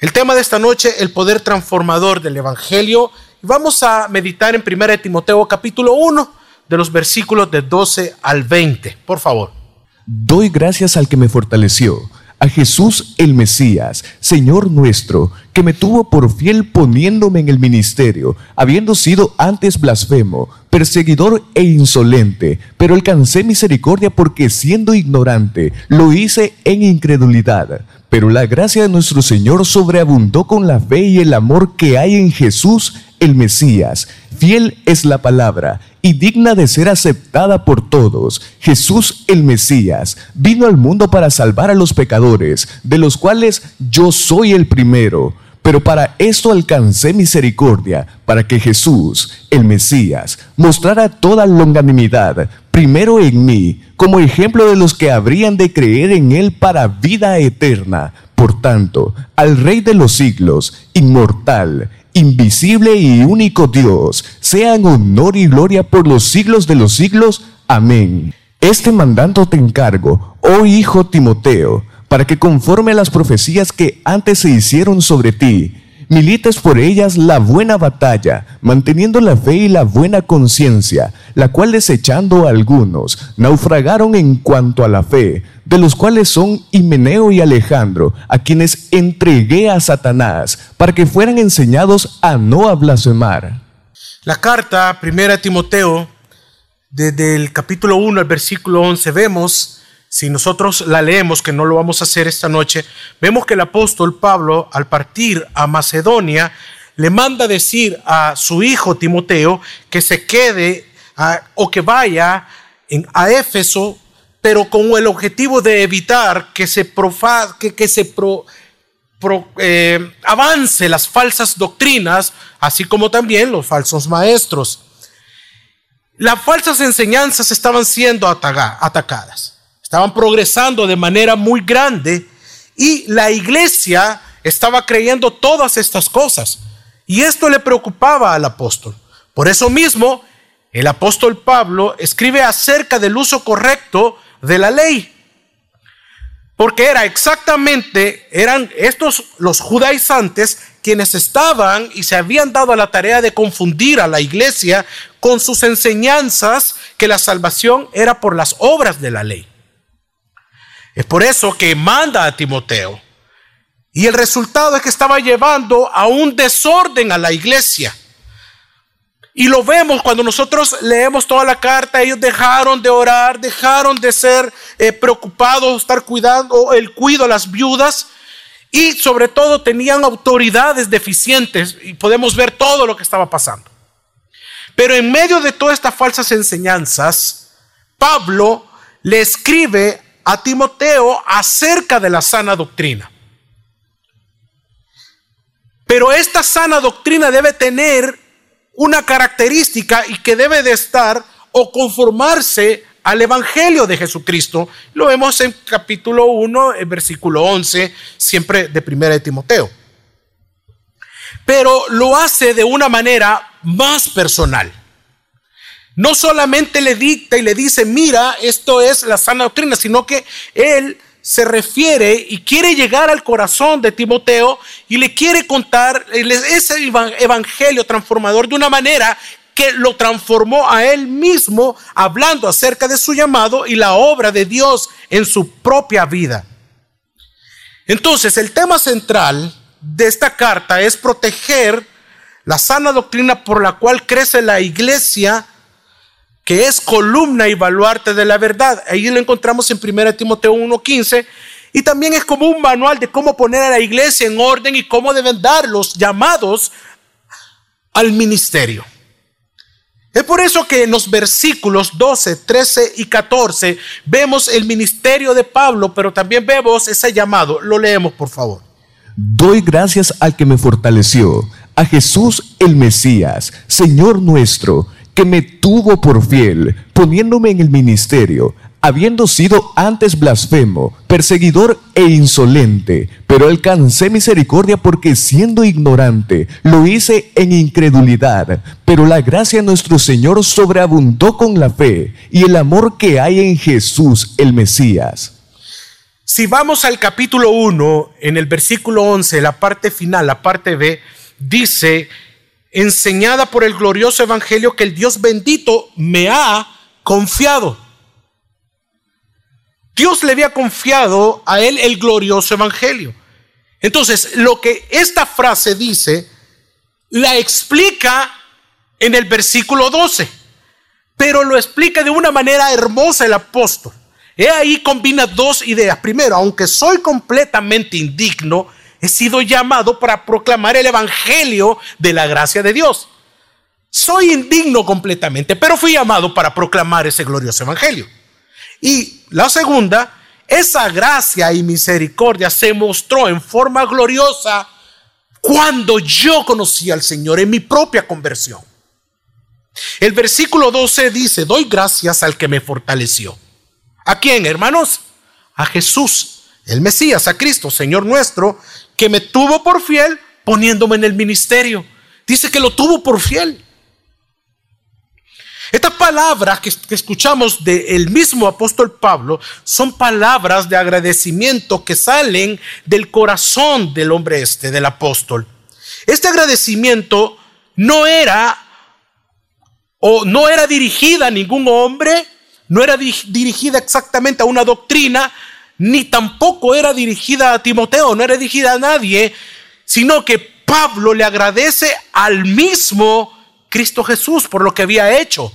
El tema de esta noche, el poder transformador del Evangelio. Vamos a meditar en 1 Timoteo capítulo 1, de los versículos de 12 al 20. Por favor. Doy gracias al que me fortaleció, a Jesús el Mesías, Señor nuestro, que me tuvo por fiel poniéndome en el ministerio, habiendo sido antes blasfemo, perseguidor e insolente, pero alcancé misericordia porque siendo ignorante, lo hice en incredulidad pero la gracia de nuestro Señor sobreabundó con la fe y el amor que hay en Jesús, el Mesías. Fiel es la palabra y digna de ser aceptada por todos. Jesús el Mesías vino al mundo para salvar a los pecadores, de los cuales yo soy el primero. Pero para esto alcancé misericordia, para que Jesús, el Mesías, mostrara toda longanimidad, primero en mí, como ejemplo de los que habrían de creer en Él para vida eterna. Por tanto, al Rey de los siglos, inmortal, invisible y único Dios, sean honor y gloria por los siglos de los siglos. Amén. Este mandato te encargo, oh Hijo Timoteo, para que conforme a las profecías que antes se hicieron sobre ti, milites por ellas la buena batalla, manteniendo la fe y la buena conciencia, la cual desechando algunos, naufragaron en cuanto a la fe, de los cuales son Himeneo y Alejandro, a quienes entregué a Satanás, para que fueran enseñados a no blasfemar. La carta primera Timoteo, desde el capítulo 1 al versículo 11, vemos si nosotros la leemos, que no lo vamos a hacer esta noche, vemos que el apóstol Pablo, al partir a Macedonia, le manda decir a su hijo Timoteo que se quede o que vaya a Éfeso, pero con el objetivo de evitar que se, profa, que, se eh, avance las falsas doctrinas, así como también los falsos maestros. Las falsas enseñanzas estaban siendo atacadas. Estaban progresando de manera muy grande y la iglesia estaba creyendo todas estas cosas. Y esto le preocupaba al apóstol. Por eso mismo, el apóstol Pablo escribe acerca del uso correcto de la ley. Porque era exactamente, eran estos los judaizantes quienes estaban y se habían dado a la tarea de confundir a la iglesia con sus enseñanzas que la salvación era por las obras de la ley. Es por eso que manda a Timoteo. Y el resultado es que estaba llevando a un desorden a la iglesia. Y lo vemos cuando nosotros leemos toda la carta, ellos dejaron de orar, dejaron de ser eh, preocupados, estar cuidando el cuido a las viudas y sobre todo tenían autoridades deficientes y podemos ver todo lo que estaba pasando. Pero en medio de todas estas falsas enseñanzas, Pablo le escribe a Timoteo acerca de la sana doctrina. Pero esta sana doctrina debe tener una característica y que debe de estar o conformarse al Evangelio de Jesucristo. Lo vemos en capítulo 1, en versículo 11, siempre de primera de Timoteo. Pero lo hace de una manera más personal no solamente le dicta y le dice, mira, esto es la sana doctrina, sino que él se refiere y quiere llegar al corazón de Timoteo y le quiere contar ese evangelio transformador de una manera que lo transformó a él mismo hablando acerca de su llamado y la obra de Dios en su propia vida. Entonces, el tema central de esta carta es proteger la sana doctrina por la cual crece la iglesia que es columna y baluarte de la verdad. Ahí lo encontramos en 1 Timoteo 1.15. Y también es como un manual de cómo poner a la iglesia en orden y cómo deben dar los llamados al ministerio. Es por eso que en los versículos 12, 13 y 14 vemos el ministerio de Pablo, pero también vemos ese llamado. Lo leemos, por favor. Doy gracias al que me fortaleció, a Jesús el Mesías, Señor nuestro que me tuvo por fiel, poniéndome en el ministerio, habiendo sido antes blasfemo, perseguidor e insolente, pero alcancé misericordia porque siendo ignorante, lo hice en incredulidad, pero la gracia de nuestro Señor sobreabundó con la fe y el amor que hay en Jesús el Mesías. Si vamos al capítulo 1, en el versículo 11, la parte final, la parte B, dice, enseñada por el glorioso evangelio que el Dios bendito me ha confiado. Dios le había confiado a él el glorioso evangelio. Entonces, lo que esta frase dice, la explica en el versículo 12, pero lo explica de una manera hermosa el apóstol. He ahí combina dos ideas. Primero, aunque soy completamente indigno, he sido llamado para proclamar el evangelio de la gracia de Dios. Soy indigno completamente, pero fui llamado para proclamar ese glorioso evangelio. Y la segunda, esa gracia y misericordia se mostró en forma gloriosa cuando yo conocí al Señor en mi propia conversión. El versículo 12 dice, doy gracias al que me fortaleció. ¿A quién, hermanos? A Jesús, el Mesías, a Cristo, Señor nuestro, que me tuvo por fiel poniéndome en el ministerio. Dice que lo tuvo por fiel. Estas palabras que, escuchamos del mismo apóstol Pablo son palabras de agradecimiento que salen del corazón del hombre este, del apóstol. Este agradecimiento no era o no era dirigida a ningún hombre, no era dirigida exactamente a una doctrina, ni tampoco era dirigida a Timoteo, no era dirigida a nadie, sino que Pablo le agradece al mismo Cristo Jesús por lo que había hecho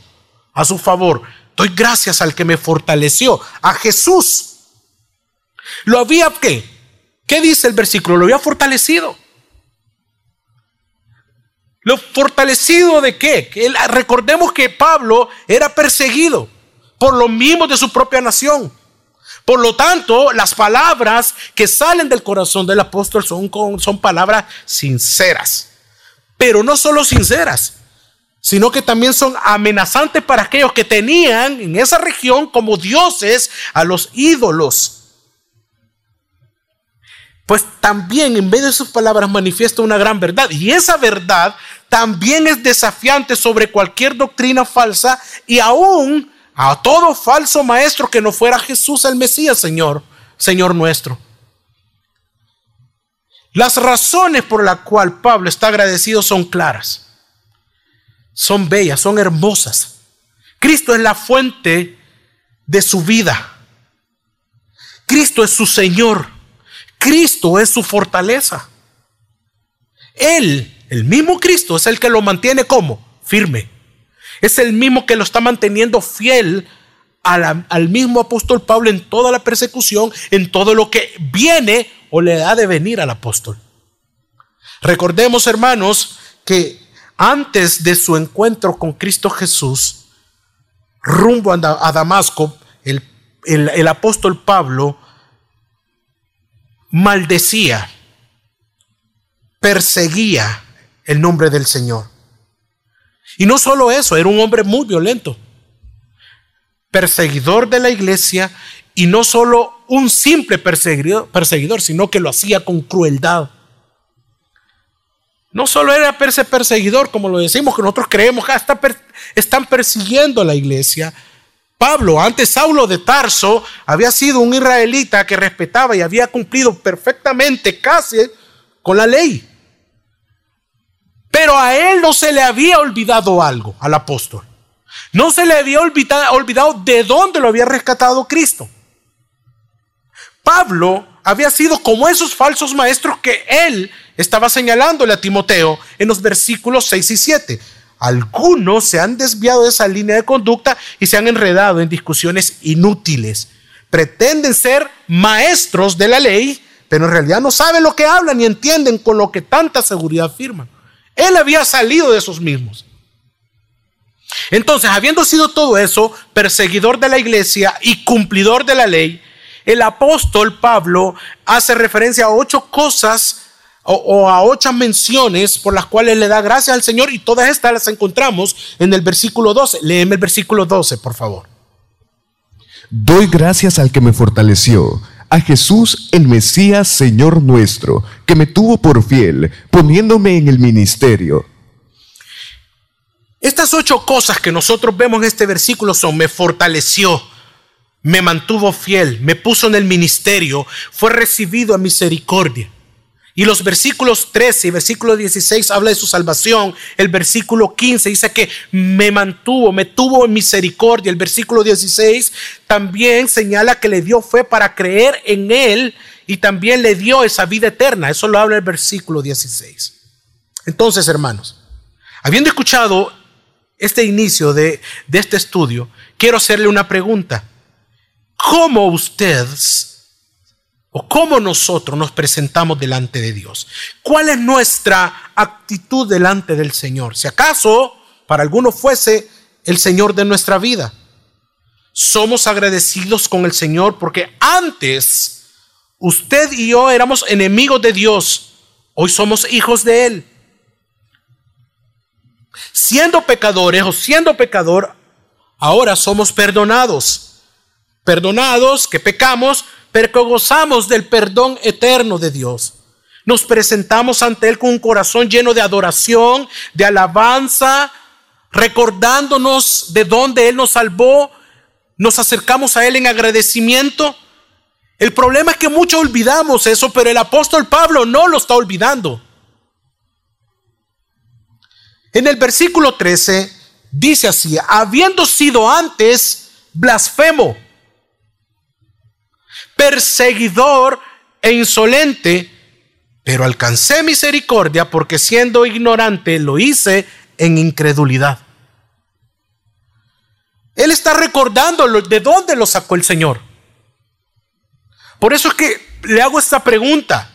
a su favor. Doy gracias al que me fortaleció, a Jesús. Lo había qué? ¿Qué dice el versículo? Lo había fortalecido. ¿Lo fortalecido de qué? recordemos que Pablo era perseguido por los mismos de su propia nación. Por lo tanto, las palabras que salen del corazón del apóstol son, son palabras sinceras. Pero no solo sinceras, sino que también son amenazantes para aquellos que tenían en esa región como dioses a los ídolos. Pues también en medio de sus palabras manifiesta una gran verdad. Y esa verdad también es desafiante sobre cualquier doctrina falsa y aún a todo falso maestro que no fuera Jesús el Mesías, Señor, Señor nuestro. Las razones por las cuales Pablo está agradecido son claras, son bellas, son hermosas. Cristo es la fuente de su vida. Cristo es su Señor. Cristo es su fortaleza. Él, el mismo Cristo, es el que lo mantiene como firme. Es el mismo que lo está manteniendo fiel al mismo apóstol Pablo en toda la persecución, en todo lo que viene o le da de venir al apóstol. Recordemos, hermanos, que antes de su encuentro con Cristo Jesús, rumbo a Damasco, el, el apóstol Pablo maldecía, perseguía el nombre del Señor. Y no solo eso, era un hombre muy violento, perseguidor de la iglesia y no solo un simple perseguidor, perseguidor sino que lo hacía con crueldad. No solo era perseguidor, como lo decimos, que nosotros creemos que hasta están persiguiendo a la iglesia. Pablo, antes Saulo de Tarso, había sido un israelita que respetaba y había cumplido perfectamente casi con la ley. Pero a él no se le había olvidado algo, al apóstol. No se le había olvidado, de dónde lo había rescatado Cristo. Pablo había sido como esos falsos maestros que él estaba señalándole a Timoteo en los versículos 6 y 7. Algunos se han desviado de esa línea de conducta y se han enredado en discusiones inútiles. Pretenden ser maestros de la ley, pero en realidad no saben lo que hablan ni entienden con lo que tanta seguridad afirman. Él había salido de esos mismos. Entonces, habiendo sido todo eso, perseguidor de la iglesia y cumplidor de la ley, el apóstol Pablo hace referencia a ocho cosas o, a ocho menciones por las cuales le da gracias al Señor y todas estas las encontramos en el versículo 12. Léeme el versículo 12, por favor. Doy gracias al que me fortaleció a Jesús el Mesías Señor nuestro, que me tuvo por fiel, poniéndome en el ministerio. Estas ocho cosas que nosotros vemos en este versículo son, me fortaleció, me mantuvo fiel, me puso en el ministerio, fue recibido a misericordia. Y los versículos 13 y versículo 16 habla de su salvación. El versículo 15 dice que me mantuvo, me tuvo en misericordia. El versículo 16 también señala que le dio fe para creer en él y también le dio esa vida eterna. Eso lo habla el versículo 16. Entonces, hermanos, habiendo escuchado este inicio de, de este estudio, quiero hacerle una pregunta. ¿Cómo ustedes o cómo nosotros nos presentamos delante de Dios. ¿Cuál es nuestra actitud delante del Señor? Si acaso para algunos fuese el Señor de nuestra vida. Somos agradecidos con el Señor porque antes usted y yo éramos enemigos de Dios, hoy somos hijos de Él. Siendo pecadores o siendo pecador, ahora somos perdonados. Perdonados que pecamos, pero que gozamos del perdón eterno de Dios. Nos presentamos ante Él con un corazón lleno de adoración, de alabanza, recordándonos de dónde Él nos salvó. Nos acercamos a Él en agradecimiento. El problema es que muchos olvidamos eso, pero el apóstol Pablo no lo está olvidando. En el versículo 13 dice así, habiendo sido antes blasfemo perseguidor e insolente, pero alcancé misericordia porque siendo ignorante lo hice en incredulidad. Él está recordando de dónde lo sacó el Señor. Por eso es que le hago esta pregunta.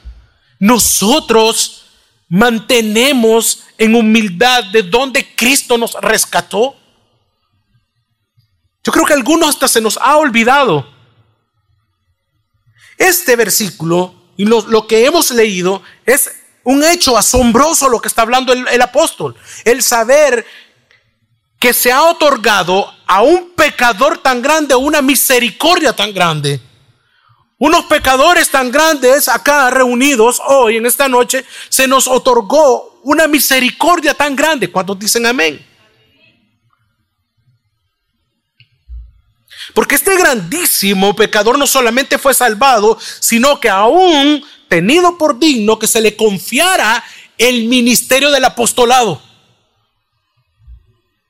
Nosotros mantenemos en humildad de dónde Cristo nos rescató. Yo creo que algunos hasta se nos ha olvidado este versículo y lo, que hemos leído es un hecho asombroso lo que está hablando el, apóstol. El saber que se ha otorgado a un pecador tan grande una misericordia tan grande. Unos pecadores tan grandes acá reunidos hoy en esta noche, se nos otorgó una misericordia tan grande. ¿Cuántos dicen amén? Porque este grandísimo pecador no solamente fue salvado, sino que aún tenido por digno que se le confiara el ministerio del apostolado.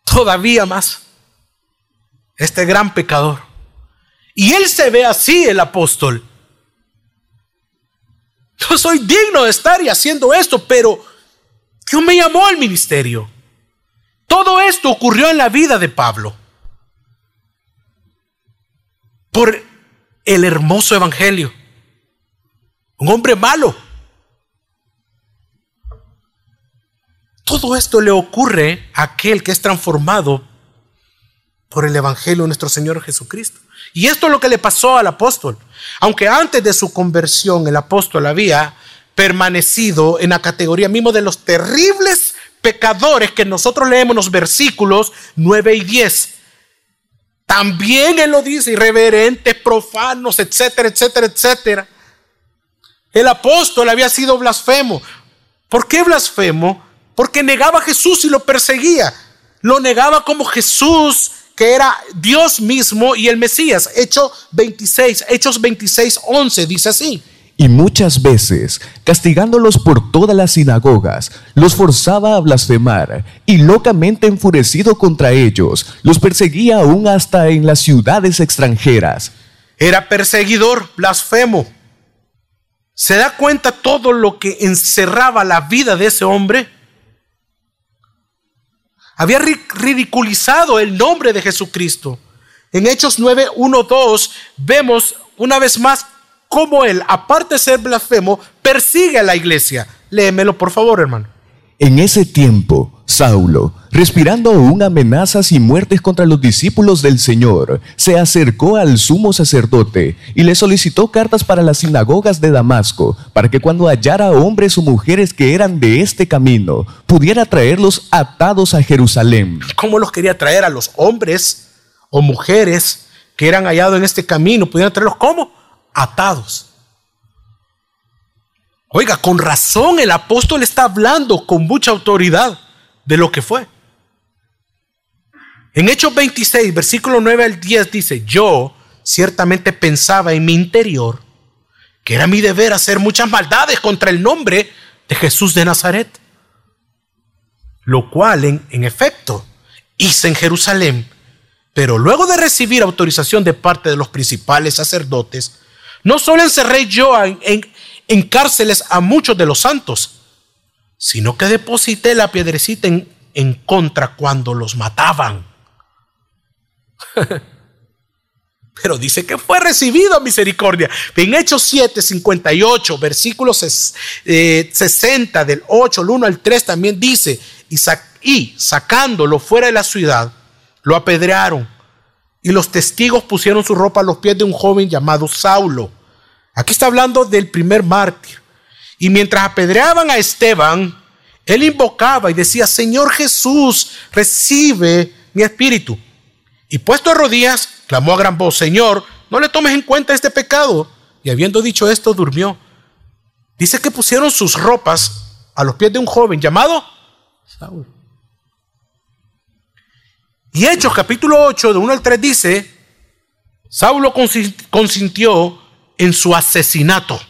Todavía más. Este gran pecador. Y él se ve así, el apóstol. Yo soy digno de estar y haciendo esto, pero Dios me llamó al ministerio. Todo esto ocurrió en la vida de Pablo por el hermoso evangelio. Un hombre malo. Todo esto le ocurre a aquel que es transformado por el evangelio de nuestro Señor Jesucristo. Y esto es lo que le pasó al apóstol. Aunque antes de su conversión el apóstol había permanecido en la categoría mismo de los terribles pecadores que nosotros leemos en los versículos 9 y 10. También Él lo dice, irreverentes, profanos, etcétera, etcétera, etcétera. El apóstol había sido blasfemo. ¿Por qué blasfemo? Porque negaba a Jesús y lo perseguía. Lo negaba como Jesús, que era Dios mismo y el Mesías. Hechos 26, Hechos 26, 11 dice así y muchas veces, castigándolos por todas las sinagogas, los forzaba a blasfemar, y locamente enfurecido contra ellos, los perseguía aún hasta en las ciudades extranjeras. Era perseguidor, blasfemo. ¿Se da cuenta todo lo que encerraba la vida de ese hombre? Había ridiculizado el nombre de Jesucristo. En Hechos 9, 1, 2 vemos una vez más cómo él, aparte de ser blasfemo, persigue a la iglesia. Léemelo, por favor, hermano. En ese tiempo, Saulo, respirando aún amenazas y muertes contra los discípulos del Señor, se acercó al sumo sacerdote y le solicitó cartas para las sinagogas de Damasco, para que cuando hallara hombres o mujeres que eran de este camino, pudiera traerlos atados a Jerusalén. ¿Cómo los quería traer a los hombres o mujeres que eran hallados en este camino? ¿Pudieran traerlos cómo? Atados. Oiga, con razón el apóstol está hablando con mucha autoridad de lo que fue. En Hechos 26, versículo 9 al 10 dice, yo, ciertamente pensaba en mi interior que era mi deber hacer muchas maldades contra el nombre de Jesús de Nazaret, lo cual en, en efecto hice en Jerusalén. Pero luego de recibir autorización de parte de los principales sacerdotes, no solo encerré yo en, cárceles a muchos de los santos, sino que deposité la piedrecita en, contra cuando los mataban. Pero dice que fue recibido a misericordia. En Hechos 7, 58, versículos 60 eh, del 8, el 1 al 3 también dice, y sacándolo fuera de la ciudad, lo apedrearon. Y los testigos pusieron su ropa a los pies de un joven llamado Saulo. Aquí está hablando del primer mártir. Y mientras apedreaban a Esteban, él invocaba y decía, Señor Jesús, recibe mi espíritu. Y puesto a rodillas, clamó a gran voz, Señor, no le tomes en cuenta este pecado. Y habiendo dicho esto, durmió. Dice que pusieron sus ropas a los pies de un joven llamado Saúl. Y Hechos capítulo 8, de 1 al 3 dice, Saulo consintió en su asesinato.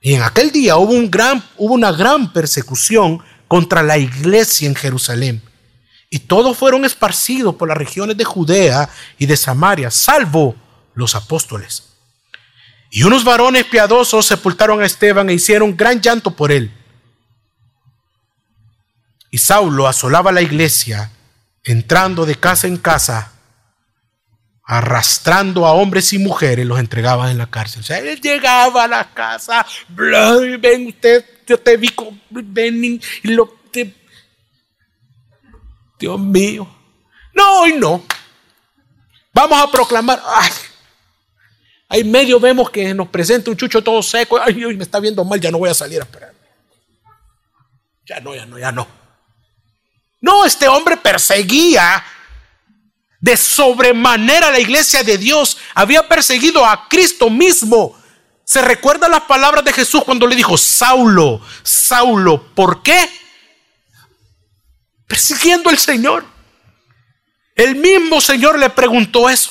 Y en aquel día hubo, un gran, hubo una gran persecución contra la iglesia en Jerusalén y todos fueron esparcidos por las regiones de Judea y de Samaria, salvo los apóstoles. Y unos varones piadosos sepultaron a Esteban e hicieron gran llanto por él. Y Saulo asolaba la iglesia, entrando de casa en casa, arrastrando a hombres y mujeres, los entregaba en la cárcel. O sea, él llegaba a la casa, ven usted, yo te vi, ven y lo, Dios mío. No, hoy no. Vamos a proclamar. Ay, ahí medio vemos que nos presenta un chucho todo seco. Ay, me está viendo mal, ya no voy a salir a esperar. Ya no, ya no, ya no. No, este hombre perseguía de sobremanera la iglesia de Dios. Había perseguido a Cristo mismo. ¿Se recuerdan las palabras de Jesús cuando le dijo, Saulo, Saulo, ¿por qué? persiguiendo al Señor. El mismo Señor le preguntó eso.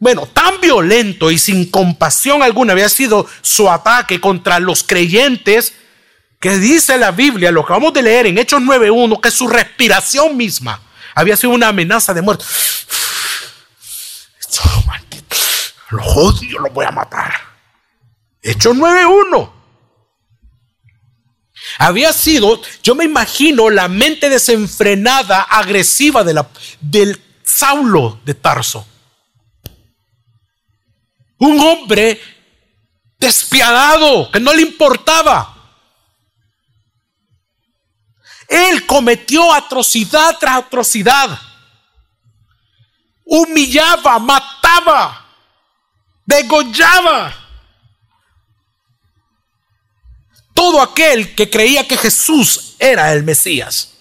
Bueno, tan violento y sin compasión alguna había sido su ataque contra los creyentes que dice la Biblia, lo que vamos de leer en Hechos 9.1, que su respiración misma había sido una amenaza de muerte. Los odio, los voy a matar. Hechos 9.1 había sido, yo me imagino, la mente desenfrenada, agresiva de la, del Saulo de Tarso. Un hombre despiadado, que no le importaba. Él cometió atrocidad tras atrocidad. Humillaba, mataba, degollaba. todo aquel que creía que Jesús era el Mesías.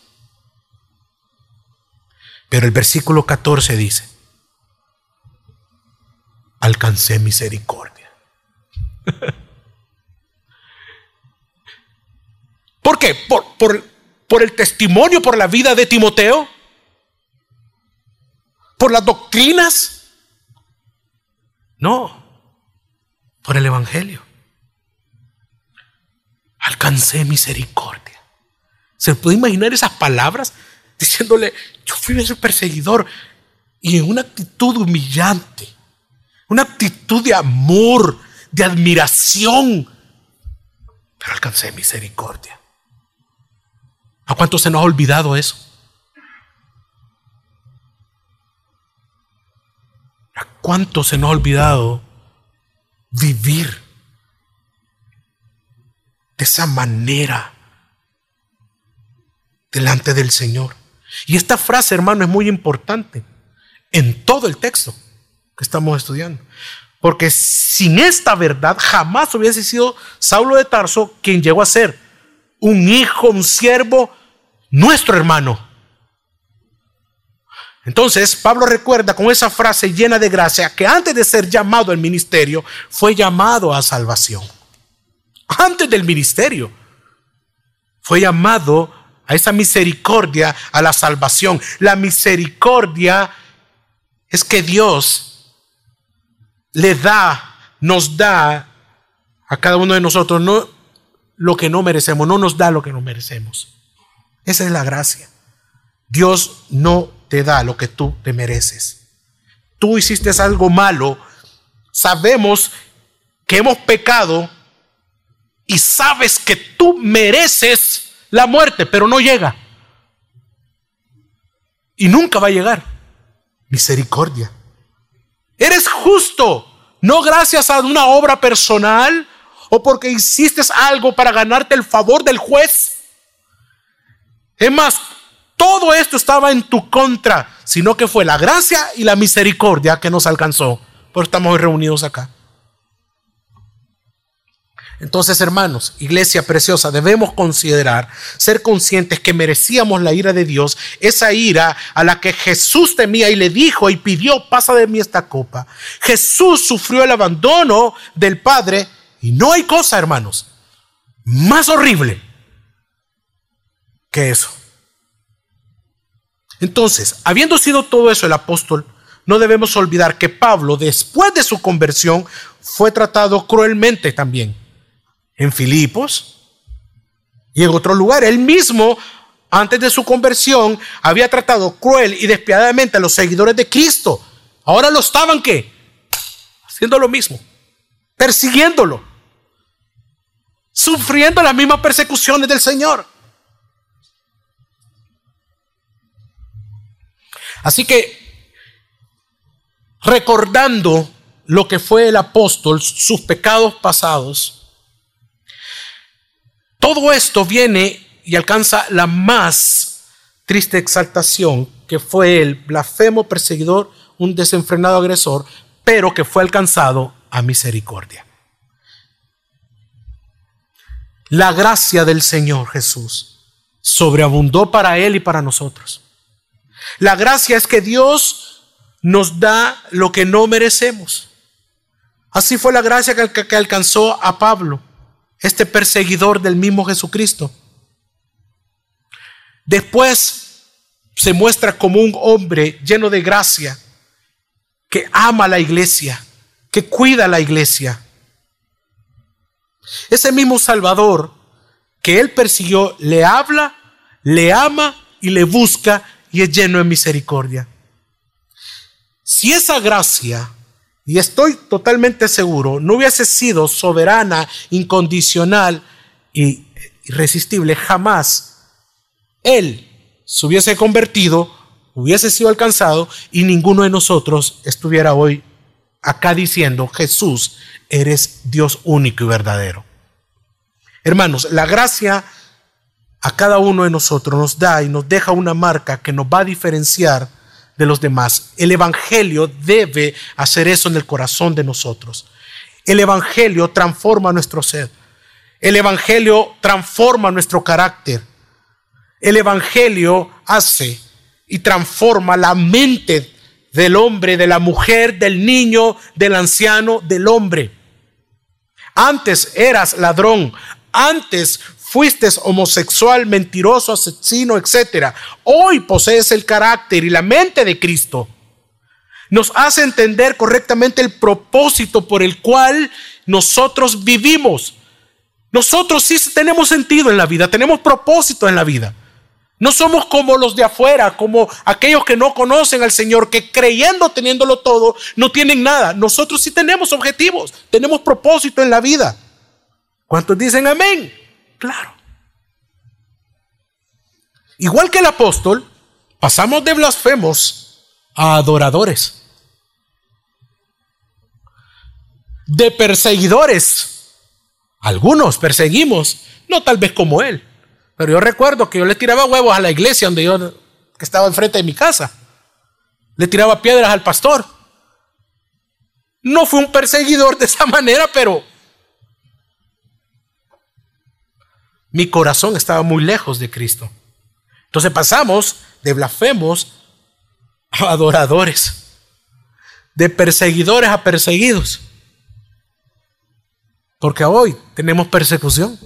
Pero el versículo 14 dice, alcancé misericordia. ¿Por qué? ¿Por, por, por el testimonio, por la vida de Timoteo? ¿Por las doctrinas? No, por el Evangelio alcancé misericordia. ¿Se puede imaginar esas palabras? Diciéndole, yo fui su perseguidor y en una actitud humillante, una actitud de amor, de admiración, pero alcancé misericordia. ¿A cuánto se nos ha olvidado eso? ¿A cuánto se nos ha olvidado vivir de esa manera delante del Señor. Y esta frase, hermano, es muy importante en todo el texto que estamos estudiando. Porque sin esta verdad jamás hubiese sido Saulo de Tarso quien llegó a ser un hijo, un siervo, nuestro hermano. Entonces Pablo recuerda con esa frase llena de gracia que antes de ser llamado al ministerio fue llamado a salvación antes del ministerio. Fue llamado a esa misericordia, a la salvación. La misericordia es que Dios le da, nos da a cada uno de nosotros no lo que no merecemos, no nos da lo que no merecemos. Esa es la gracia. Dios no te da lo que tú te mereces. Tú hiciste algo malo, sabemos que hemos pecado y sabes que tú mereces la muerte, pero no llega. Y nunca va a llegar. Misericordia. Eres justo, no gracias a una obra personal o porque hiciste algo para ganarte el favor del juez. Es más, todo esto estaba en tu contra, sino que fue la gracia y la misericordia que nos alcanzó. Por estamos reunidos acá. Entonces, hermanos, iglesia preciosa, debemos considerar, ser conscientes que merecíamos la ira de Dios, esa ira a la que Jesús temía y le dijo y pidió, pasa de mí esta copa. Jesús sufrió el abandono del Padre y no hay cosa, hermanos, más horrible que eso. Entonces, habiendo sido todo eso el apóstol, no debemos olvidar que Pablo, después de su conversión, fue tratado cruelmente también en Filipos y en otro lugar. Él mismo, antes de su conversión, había tratado cruel y despiadadamente a los seguidores de Cristo. Ahora lo estaban qué? Haciendo lo mismo, persiguiéndolo, sufriendo las mismas persecuciones del Señor. Así que, recordando lo que fue el apóstol, sus pecados pasados, todo esto viene y alcanza la más triste exaltación, que fue el blasfemo perseguidor, un desenfrenado agresor, pero que fue alcanzado a misericordia. La gracia del Señor Jesús sobreabundó para Él y para nosotros. La gracia es que Dios nos da lo que no merecemos. Así fue la gracia que, alcanzó a Pablo este perseguidor del mismo Jesucristo. Después se muestra como un hombre lleno de gracia, que ama la iglesia, que cuida la iglesia. Ese mismo Salvador que él persiguió le habla, le ama y le busca y es lleno de misericordia. Si esa gracia y estoy totalmente seguro, no hubiese sido soberana, incondicional y irresistible, jamás Él se hubiese convertido, hubiese sido alcanzado y ninguno de nosotros estuviera hoy acá diciendo, Jesús, eres Dios único y verdadero. Hermanos, la gracia a cada uno de nosotros nos da y nos deja una marca que nos va a diferenciar de los demás. El Evangelio debe hacer eso en el corazón de nosotros. El Evangelio transforma nuestro ser. El Evangelio transforma nuestro carácter. El Evangelio hace y transforma la mente del hombre, de la mujer, del niño, del anciano, del hombre. Antes eras ladrón, antes fuiste homosexual, mentiroso, asesino, etc. Hoy posees el carácter y la mente de Cristo. Nos hace entender correctamente el propósito por el cual nosotros vivimos. Nosotros sí tenemos sentido en la vida, tenemos propósito en la vida. No somos como los de afuera, como aquellos que no conocen al Señor, que creyendo teniéndolo todo, no tienen nada. Nosotros sí tenemos objetivos, tenemos propósito en la vida. ¿Cuántos dicen amén? Claro. Igual que el apóstol, pasamos de blasfemos a adoradores. De perseguidores. Algunos perseguimos, no tal vez como él, pero yo recuerdo que yo le tiraba huevos a la iglesia donde yo que estaba enfrente de mi casa. Le tiraba piedras al pastor. No fue un perseguidor de esa manera, pero mi corazón estaba muy lejos de Cristo. Entonces pasamos de blasfemos a adoradores, de perseguidores a perseguidos. Porque hoy tenemos persecución.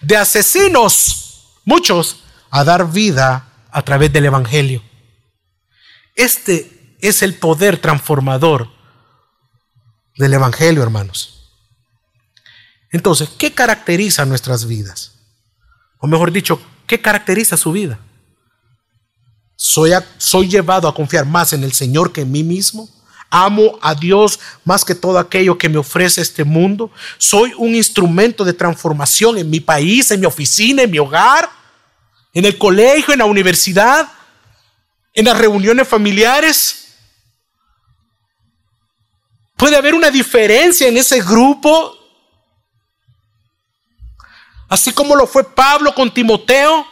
De asesinos, muchos, a dar vida a través del Evangelio. Este es el poder transformador del Evangelio, hermanos. Entonces, ¿qué caracteriza nuestras vidas? O mejor dicho, ¿qué caracteriza su vida? ¿Soy, ¿Soy llevado a confiar más en el Señor que en mí mismo? ¿Amo a Dios más que todo aquello que me ofrece este mundo? ¿Soy un instrumento de transformación en mi país, en mi oficina, en mi hogar, en el colegio, en la universidad, en las reuniones familiares? Puede haber una diferencia en ese grupo, así como lo fue Pablo con Timoteo,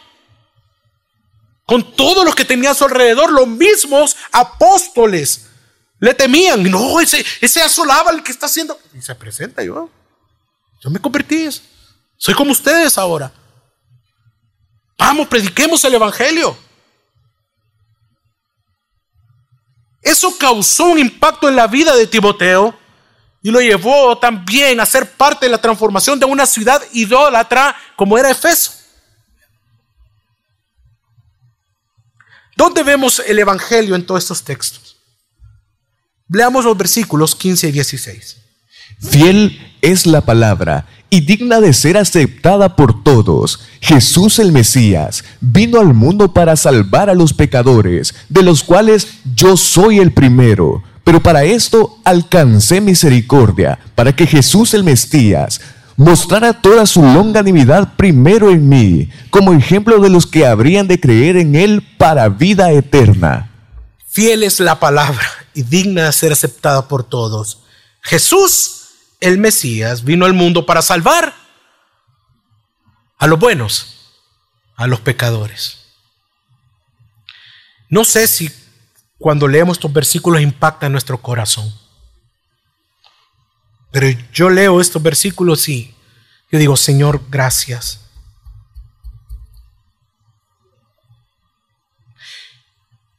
con todos los que tenía a su alrededor, los mismos apóstoles le temían. No, ese, ese asolaba el que está haciendo. Y se presenta yo. Yo me convertí. Soy como ustedes ahora. Vamos, prediquemos el Evangelio. Eso causó un impacto en la vida de Timoteo y lo llevó también a ser parte de la transformación de una ciudad idólatra como era Efeso. ¿Dónde vemos el Evangelio en todos estos textos? Leamos los versículos 15 y 16. Fiel es la palabra y digna de ser aceptada por todos. Jesús el Mesías vino al mundo para salvar a los pecadores, de los cuales yo soy el primero. Pero para esto alcancé misericordia, para que Jesús el Mesías mostrara toda su longanimidad primero en mí, como ejemplo de los que habrían de creer en Él para vida eterna. Fiel es la palabra y digna de ser aceptada por todos. Jesús el Mesías vino al mundo para salvar a los buenos, a los pecadores. No sé si cuando leemos estos versículos impacta nuestro corazón. Pero yo leo estos versículos y yo digo, Señor, gracias.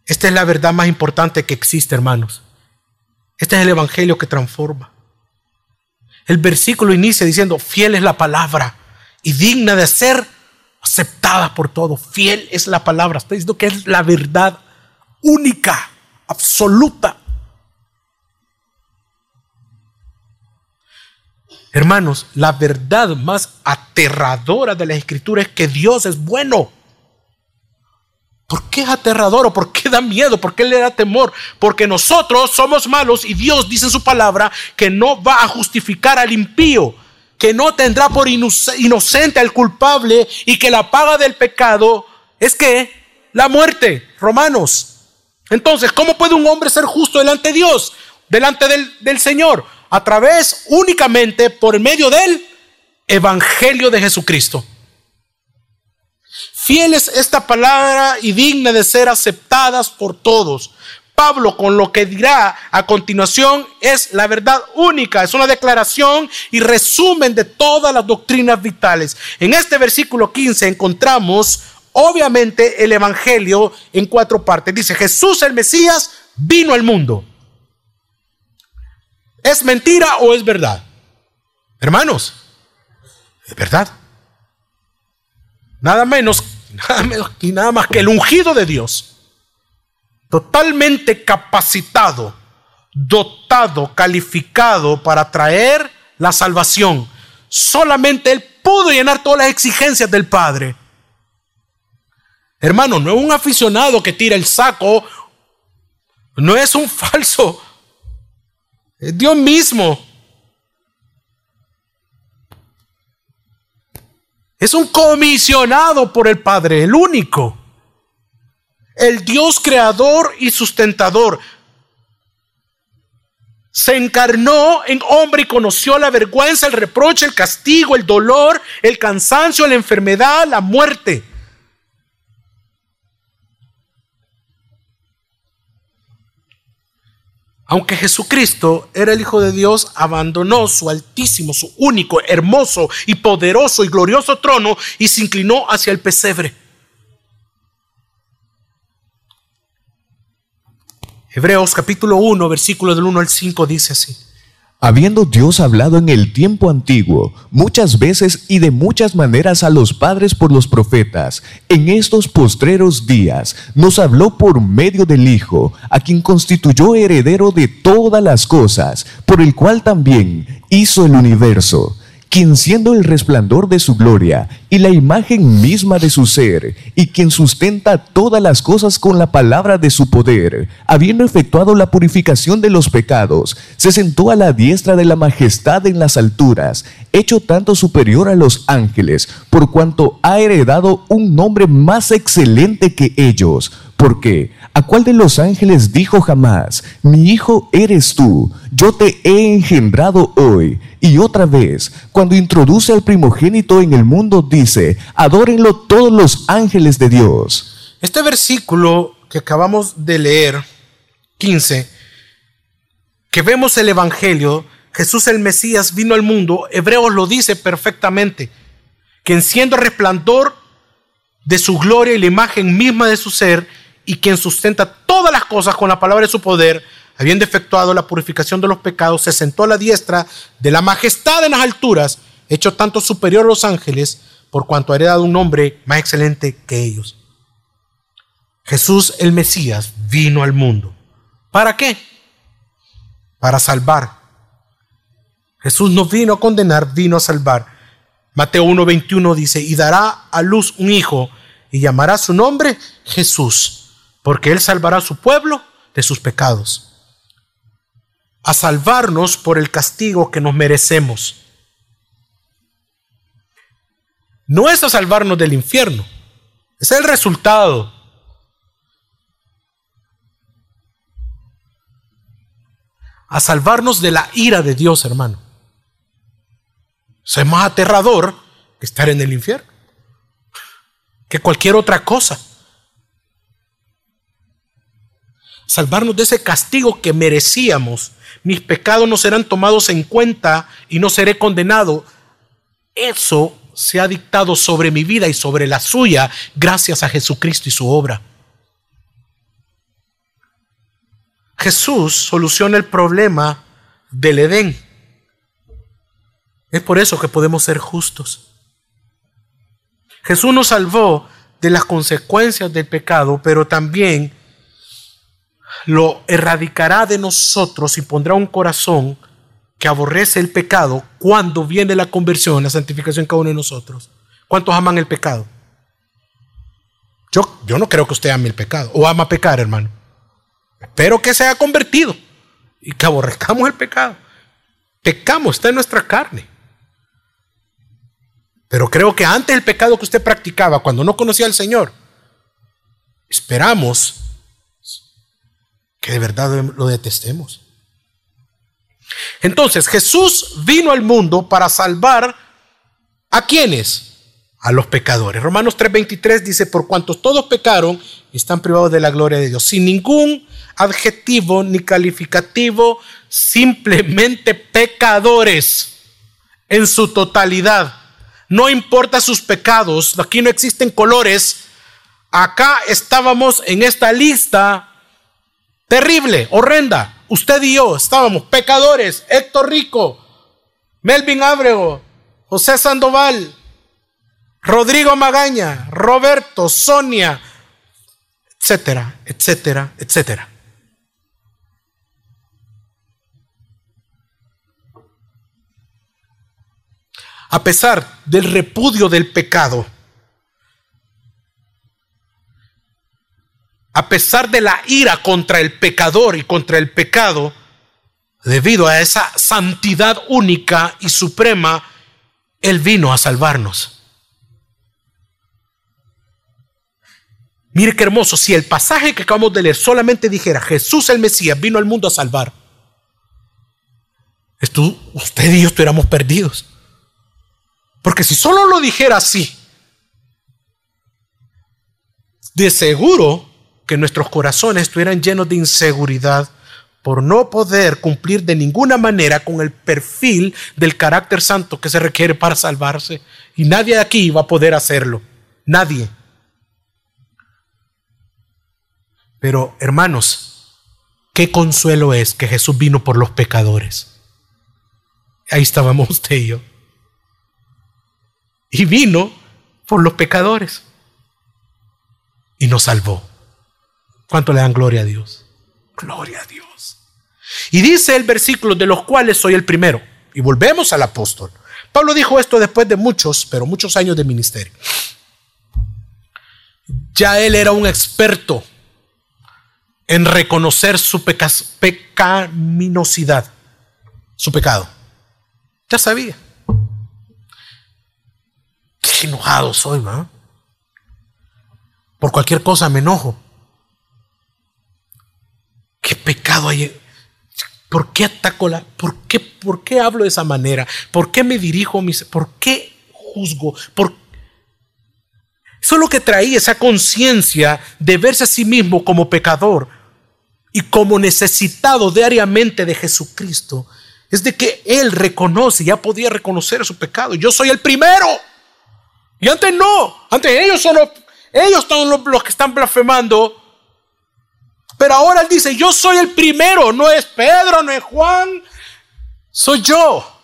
Esta es la verdad más importante que existe, hermanos. Este es el Evangelio que transforma. El versículo inicia diciendo, fiel es la palabra y digna de ser aceptada por todo. Fiel es la palabra. Está diciendo que es la verdad única, absoluta. Hermanos, la verdad más aterradora de la escritura es que Dios es bueno. ¿Por qué es aterrador o por qué da miedo? ¿Por qué le da temor? Porque nosotros somos malos y Dios dice en su palabra que no va a justificar al impío, que no tendrá por inocente al culpable y que la paga del pecado es que la muerte. Romanos. Entonces, ¿cómo puede un hombre ser justo delante de Dios, delante del, del Señor? A través únicamente por medio del Evangelio de Jesucristo. Fiel es esta palabra y digna de ser aceptadas por todos. Pablo con lo que dirá a continuación es la verdad única, es una declaración y resumen de todas las doctrinas vitales. En este versículo 15 encontramos obviamente el Evangelio en cuatro partes. Dice, Jesús el Mesías vino al mundo. ¿Es mentira o es verdad? Hermanos, es verdad. Nada menos nada menos y nada más que el ungido de Dios, totalmente capacitado, dotado, calificado para traer la salvación. Solamente Él pudo llenar todas las exigencias del Padre. Hermano, no es un aficionado que tira el saco, no es un falso, es Dios mismo Es un comisionado por el Padre, el único. El Dios creador y sustentador. Se encarnó en hombre y conoció la vergüenza, el reproche, el castigo, el dolor, el cansancio, la enfermedad, la muerte. Aunque Jesucristo era el Hijo de Dios, abandonó su altísimo, su único, hermoso y poderoso y glorioso trono y se inclinó hacia el pesebre. Hebreos capítulo 1, versículo del 1 al 5 dice así. Habiendo Dios hablado en el tiempo antiguo, muchas veces y de muchas maneras a los padres por los profetas, en estos postreros días nos habló por medio del Hijo, a quien constituyó heredero de todas las cosas, por el cual también hizo el universo quien siendo el resplandor de su gloria y la imagen misma de su ser, y quien sustenta todas las cosas con la palabra de su poder, habiendo efectuado la purificación de los pecados, se sentó a la diestra de la majestad en las alturas, hecho tanto superior a los ángeles, por cuanto ha heredado un nombre más excelente que ellos porque, ¿a cuál de los ángeles dijo jamás, mi hijo eres tú, yo te he engendrado hoy? Y otra vez, cuando introduce al primogénito en el mundo, dice, adórenlo todos los ángeles de Dios. Este versículo que acabamos de leer, 15, que vemos el Evangelio, Jesús el Mesías vino al mundo, Hebreos lo dice perfectamente, que siendo resplandor de su gloria y la imagen misma de su ser, y quien sustenta todas las cosas con la palabra de su poder, habiendo efectuado la purificación de los pecados, se sentó a la diestra de la majestad en las alturas, hecho tanto superior a los ángeles, por cuanto ha heredado un nombre más excelente que ellos. Jesús el Mesías vino al mundo. ¿Para qué? Para salvar. Jesús no vino a condenar, vino a salvar. Mateo 1:21 dice, y dará a luz un hijo y llamará su nombre Jesús porque Él salvará a su pueblo de sus pecados, a salvarnos por el castigo que nos merecemos. No es a salvarnos del infierno, es el resultado. A salvarnos de la ira de Dios, hermano. es más aterrador que estar en el infierno, que cualquier otra cosa. Salvarnos de ese castigo que merecíamos. Mis pecados no serán tomados en cuenta y no seré condenado. Eso se ha dictado sobre mi vida y sobre la suya gracias a Jesucristo y su obra. Jesús soluciona el problema del Edén. Es por eso que podemos ser justos. Jesús nos salvó de las consecuencias del pecado, pero también lo erradicará de nosotros y pondrá un corazón que aborrece el pecado cuando viene la conversión, la santificación cada uno de nosotros. ¿Cuántos aman el pecado? Yo, yo no creo que usted ame el pecado o ama pecar, hermano. Espero que se haya convertido y que aborrezcamos el pecado. Pecamos, está en nuestra carne. Pero creo que antes el pecado que usted practicaba cuando no conocía al Señor, esperamos que de verdad lo detestemos. Entonces Jesús vino al mundo para salvar a quienes? A los pecadores. Romanos 3:23 dice, por cuantos todos pecaron, están privados de la gloria de Dios. Sin ningún adjetivo ni calificativo, simplemente pecadores en su totalidad. No importa sus pecados, aquí no existen colores. Acá estábamos en esta lista terrible, horrenda. Usted y yo estábamos pecadores. Héctor Rico, Melvin Ábrego, José Sandoval, Rodrigo Magaña, Roberto, Sonia, etcétera, etcétera, etcétera. A pesar del repudio del pecado, a pesar de la ira contra el pecador y contra el pecado, debido a esa santidad única y suprema, Él vino a salvarnos. Mire qué hermoso, si el pasaje que acabamos de leer solamente dijera Jesús el Mesías vino al mundo a salvar, usted y yo estuviéramos perdidos. Porque si solo lo dijera así, de seguro que nuestros corazones estuvieran llenos de inseguridad por no poder cumplir de ninguna manera con el perfil del carácter santo que se requiere para salvarse. Y nadie de aquí va a poder hacerlo. Nadie. Pero hermanos, qué consuelo es que Jesús vino por los pecadores. Ahí estábamos usted y yo. Y vino por los pecadores. Y nos salvó. ¿Cuánto le dan gloria a Dios? Gloria a Dios. Y dice el versículo de los cuales soy el primero. Y volvemos al apóstol. Pablo dijo esto después de muchos, pero muchos años de ministerio. Ya él era un experto en reconocer su pecaminosidad, su pecado. Ya sabía. Qué enojado soy, ¿va? Por cualquier cosa me enojo. ¿Qué pecado hay? ¿Por qué ataco la.? ¿Por qué, ¿Por qué hablo de esa manera? ¿Por qué me dirijo a mis.? ¿Por qué juzgo? ¿Por Eso es lo que traía esa conciencia de verse a sí mismo como pecador y como necesitado diariamente de Jesucristo. Es de que Él reconoce, ya podía reconocer su pecado. Yo soy el primero. Y antes no. Antes ellos son los, ellos son los que están blasfemando pero ahora él dice, yo soy el primero, no es Pedro, no es Juan, soy yo.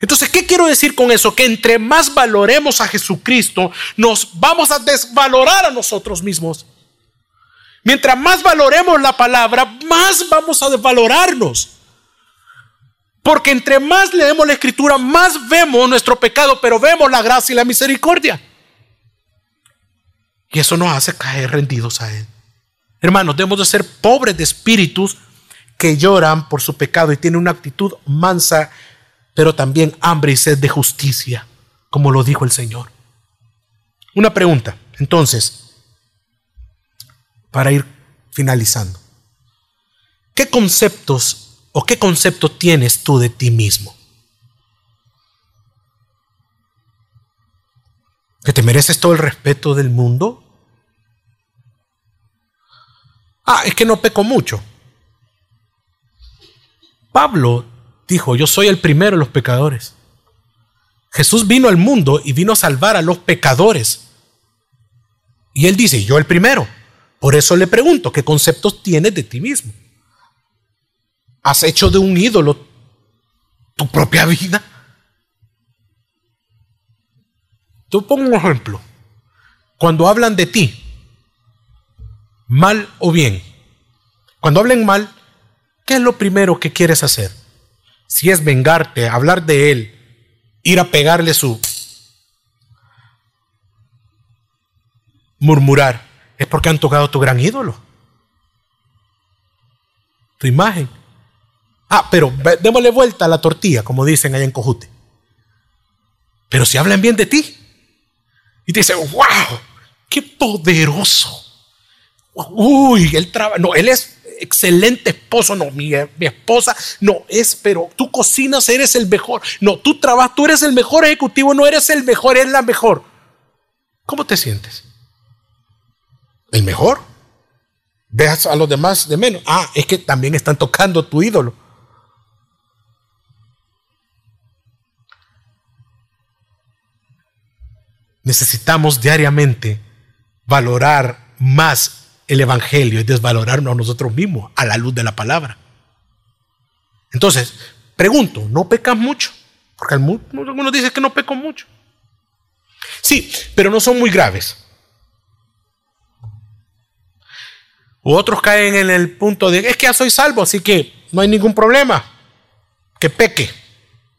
Entonces, ¿qué quiero decir con eso? Que entre más valoremos a Jesucristo, nos vamos a desvalorar a nosotros mismos. Mientras más valoremos la palabra, más vamos a desvalorarnos. Porque entre más leemos la escritura, más vemos nuestro pecado, pero vemos la gracia y la misericordia. Y eso nos hace caer rendidos a Él. Hermanos, debemos de ser pobres de espíritus que lloran por su pecado y tienen una actitud mansa, pero también hambre y sed de justicia, como lo dijo el Señor. Una pregunta, entonces, para ir finalizando. ¿Qué conceptos o qué concepto tienes tú de ti mismo? ¿Que te mereces todo el respeto del mundo? Ah, es que no peco mucho. Pablo dijo, yo soy el primero de los pecadores. Jesús vino al mundo y vino a salvar a los pecadores. Y él dice, yo el primero. Por eso le pregunto, ¿qué conceptos tienes de ti mismo? ¿Has hecho de un ídolo tu propia vida? Tú pongo un ejemplo. Cuando hablan de ti, mal o bien. Cuando hablen mal, ¿qué es lo primero que quieres hacer? Si es vengarte, hablar de él, ir a pegarle su... murmurar, es porque han tocado tu gran ídolo, tu imagen. Ah, pero démosle vuelta a la tortilla, como dicen allá en Cojute. Pero si hablan bien de ti y te dicen, wow, qué poderoso uy, él trabaja, no, él es excelente esposo, no, mi, mi, esposa, no, es, pero tú cocinas, eres el mejor, no, tú trabajas, tú eres el mejor ejecutivo, no eres el mejor, eres la mejor. ¿Cómo te sientes? ¿El mejor? ¿Ves a los demás de menos? Ah, es que también están tocando tu ídolo. Necesitamos diariamente valorar más el Evangelio es desvalorarnos a nosotros mismos a la luz de la palabra. Entonces, pregunto, ¿no pecas mucho? Porque algunos dicen que no peco mucho. Sí, pero no son muy graves. U otros caen en el punto de, es que ya soy salvo, así que no hay ningún problema. Que peque.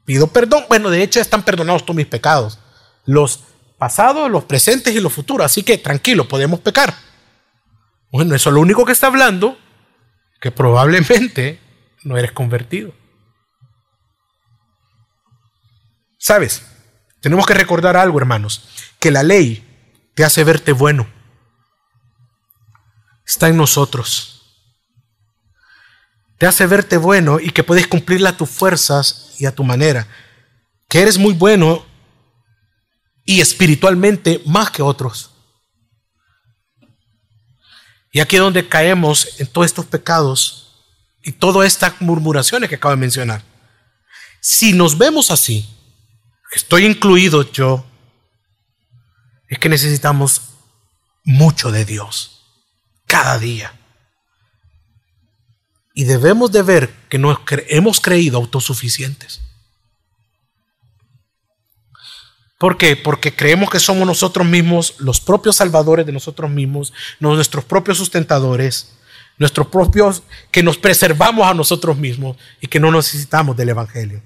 Pido perdón. Bueno, de hecho están perdonados todos mis pecados. Los pasados, los presentes y los futuros. Así que tranquilo, podemos pecar. Bueno, eso es lo único que está hablando, que probablemente no eres convertido. ¿Sabes? Tenemos que recordar algo, hermanos, que la ley te hace verte bueno. Está en nosotros. Te hace verte bueno y que puedes cumplirla a tus fuerzas y a tu manera. Que eres muy bueno y espiritualmente más que otros. Y aquí es donde caemos en todos estos pecados y todas estas murmuraciones que acabo de mencionar. Si nos vemos así, estoy incluido yo, es que necesitamos mucho de Dios cada día. Y debemos de ver que nos hemos creído autosuficientes. ¿Por qué? Porque creemos que somos nosotros mismos los propios salvadores de nosotros mismos, nuestros propios sustentadores, nuestros propios, que nos preservamos a nosotros mismos y que no necesitamos del Evangelio.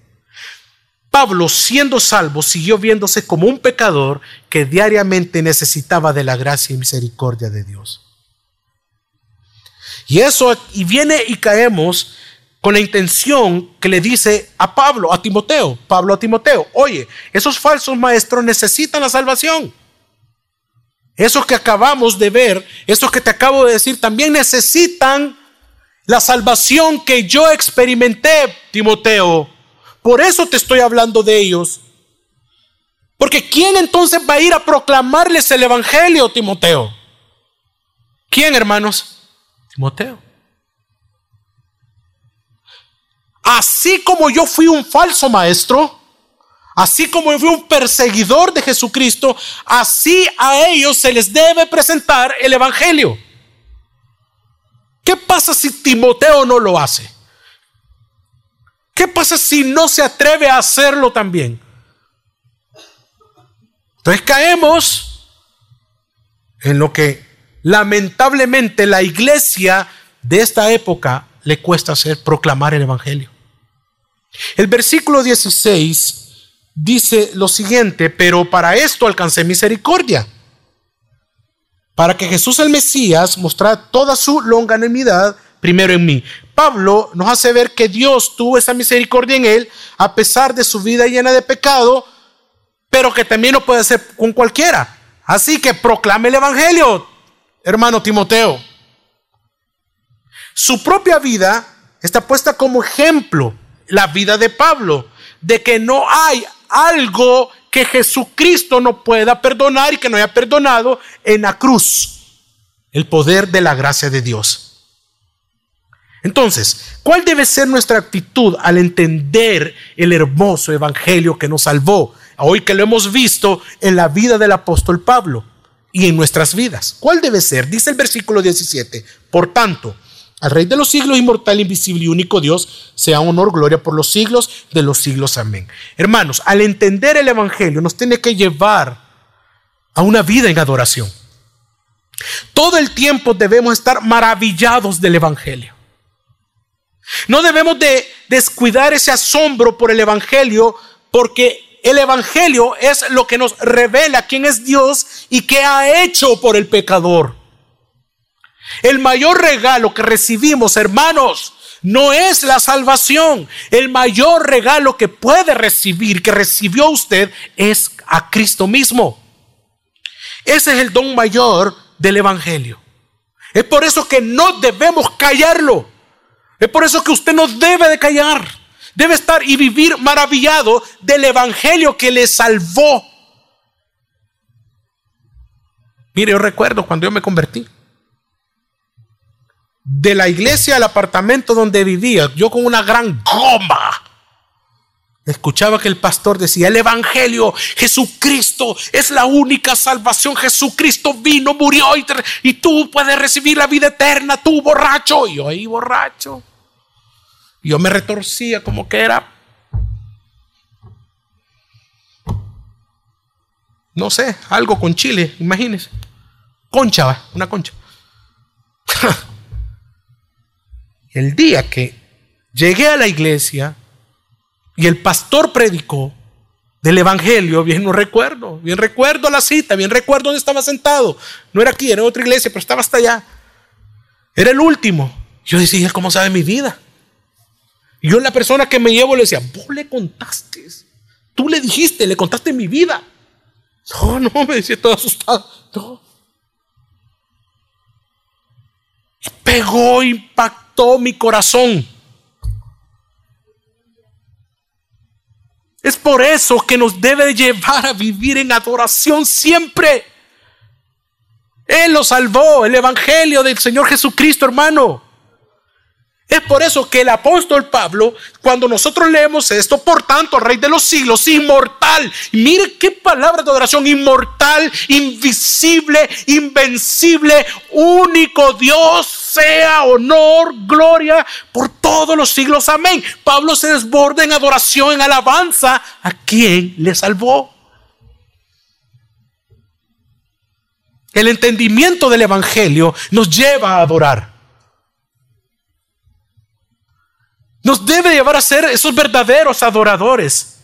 Pablo, siendo salvo, siguió viéndose como un pecador que diariamente necesitaba de la gracia y misericordia de Dios. Y eso, y viene y caemos con la intención que le dice a Pablo, a Timoteo, Pablo a Timoteo, oye, esos falsos maestros necesitan la salvación. Esos que acabamos de ver, esos que te acabo de decir, también necesitan la salvación que yo experimenté, Timoteo. Por eso te estoy hablando de ellos. Porque ¿quién entonces va a ir a proclamarles el Evangelio, Timoteo? ¿Quién, hermanos? Timoteo. Así como yo fui un falso maestro, así como yo fui un perseguidor de Jesucristo, así a ellos se les debe presentar el Evangelio. ¿Qué pasa si Timoteo no lo hace? ¿Qué pasa si no se atreve a hacerlo también? Entonces caemos en lo que lamentablemente la iglesia de esta época le cuesta hacer, proclamar el Evangelio. El versículo 16 dice lo siguiente, pero para esto alcancé misericordia, para que Jesús el Mesías mostrara toda su longanimidad primero en mí. Pablo nos hace ver que Dios tuvo esa misericordia en él, a pesar de su vida llena de pecado, pero que también lo puede hacer con cualquiera. Así que proclame el Evangelio, hermano Timoteo. Su propia vida está puesta como ejemplo la vida de Pablo, de que no hay algo que Jesucristo no pueda perdonar y que no haya perdonado en la cruz. El poder de la gracia de Dios. Entonces, ¿cuál debe ser nuestra actitud al entender el hermoso evangelio que nos salvó? Hoy que lo hemos visto en la vida del apóstol Pablo y en nuestras vidas. ¿Cuál debe ser? Dice el versículo 17. Por tanto, al Rey de los siglos, inmortal, invisible y único Dios, sea honor, gloria por los siglos de los siglos. Amén. Hermanos, al entender el Evangelio nos tiene que llevar a una vida en adoración. Todo el tiempo debemos estar maravillados del Evangelio. No debemos de descuidar ese asombro por el Evangelio porque el Evangelio es lo que nos revela quién es Dios y qué ha hecho por el pecador. El mayor regalo que recibimos, hermanos, no es la salvación. El mayor regalo que puede recibir, que recibió usted, es a Cristo mismo. Ese es el don mayor del Evangelio. Es por eso que no debemos callarlo. Es por eso que usted no debe de callar. Debe estar y vivir maravillado del Evangelio que le salvó. Mire, yo recuerdo cuando yo me convertí de la iglesia al apartamento donde vivía, yo con una gran goma, escuchaba que el pastor decía, el Evangelio, Jesucristo es la única salvación, Jesucristo vino, murió y, tú puedes recibir la vida eterna, tú borracho, y yo ahí borracho. Yo me retorcía como que era, no sé, algo con chile, imagínense, concha, una concha. el día que llegué a la iglesia y el pastor predicó del Evangelio, bien no recuerdo, bien recuerdo la cita, bien recuerdo dónde estaba sentado. No era aquí, era otra iglesia, pero estaba hasta allá. Era el último. Yo decía, ¿cómo sabe mi vida? Y yo la persona que me llevo le decía, vos le contaste, tú le dijiste, le contaste mi vida. No, no, me decía todo asustado. Pegó, impactó mi corazón. Es por eso que nos debe llevar a vivir en adoración siempre. Él lo salvó, el Evangelio del Señor Jesucristo, hermano. Es por eso que el apóstol Pablo, cuando nosotros leemos esto, por tanto, Rey de los siglos, inmortal, mire qué palabra de adoración, inmortal, invisible, invencible, único Dios sea honor, gloria por todos los siglos. Amén. Pablo se desborda en adoración, en alabanza a quien le salvó. El entendimiento del Evangelio nos lleva a adorar. Nos debe llevar a ser esos verdaderos adoradores.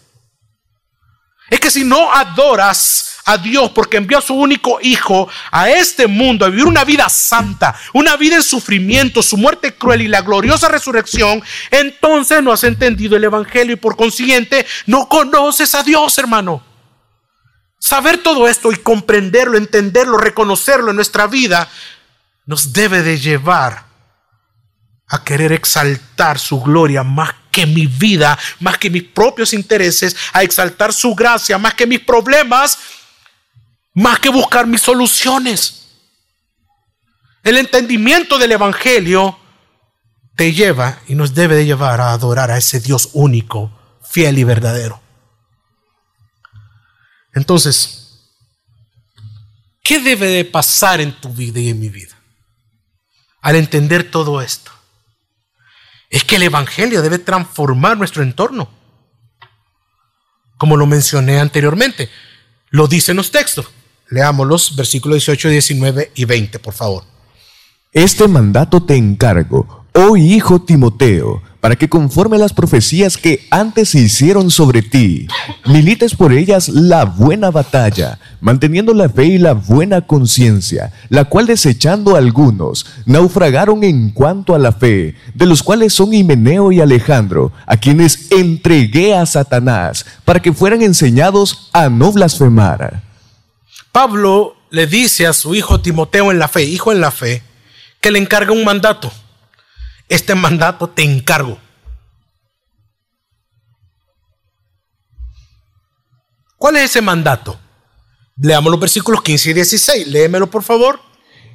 Es que si no adoras a Dios porque envió a su único hijo a este mundo a vivir una vida santa, una vida en sufrimiento, su muerte cruel y la gloriosa resurrección, entonces no has entendido el Evangelio y por consiguiente no conoces a Dios, hermano. Saber todo esto y comprenderlo, entenderlo, reconocerlo en nuestra vida, nos debe de llevar a querer exaltar su gloria más que mi vida, más que mis propios intereses, a exaltar su gracia más que mis problemas, más que buscar mis soluciones. El entendimiento del Evangelio te lleva y nos debe de llevar a adorar a ese Dios único, fiel y verdadero. Entonces, ¿qué debe de pasar en tu vida y en mi vida? Al entender todo esto, es que el Evangelio debe transformar nuestro entorno. Como lo mencioné anteriormente, lo dicen los textos. Leamos los versículos 18, 19 y 20, por favor. Este mandato te encargo, oh hijo Timoteo, para que conforme a las profecías que antes se hicieron sobre ti, milites por ellas la buena batalla, manteniendo la fe y la buena conciencia, la cual desechando algunos, naufragaron en cuanto a la fe, de los cuales son Himeneo y Alejandro, a quienes entregué a Satanás, para que fueran enseñados a no blasfemar. Pablo le dice a su hijo Timoteo en la fe, hijo en la fe, que le encarga un mandato este mandato te encargo. ¿Cuál es ese mandato? Leamos los versículos 15 y 16. Léemelo, por favor.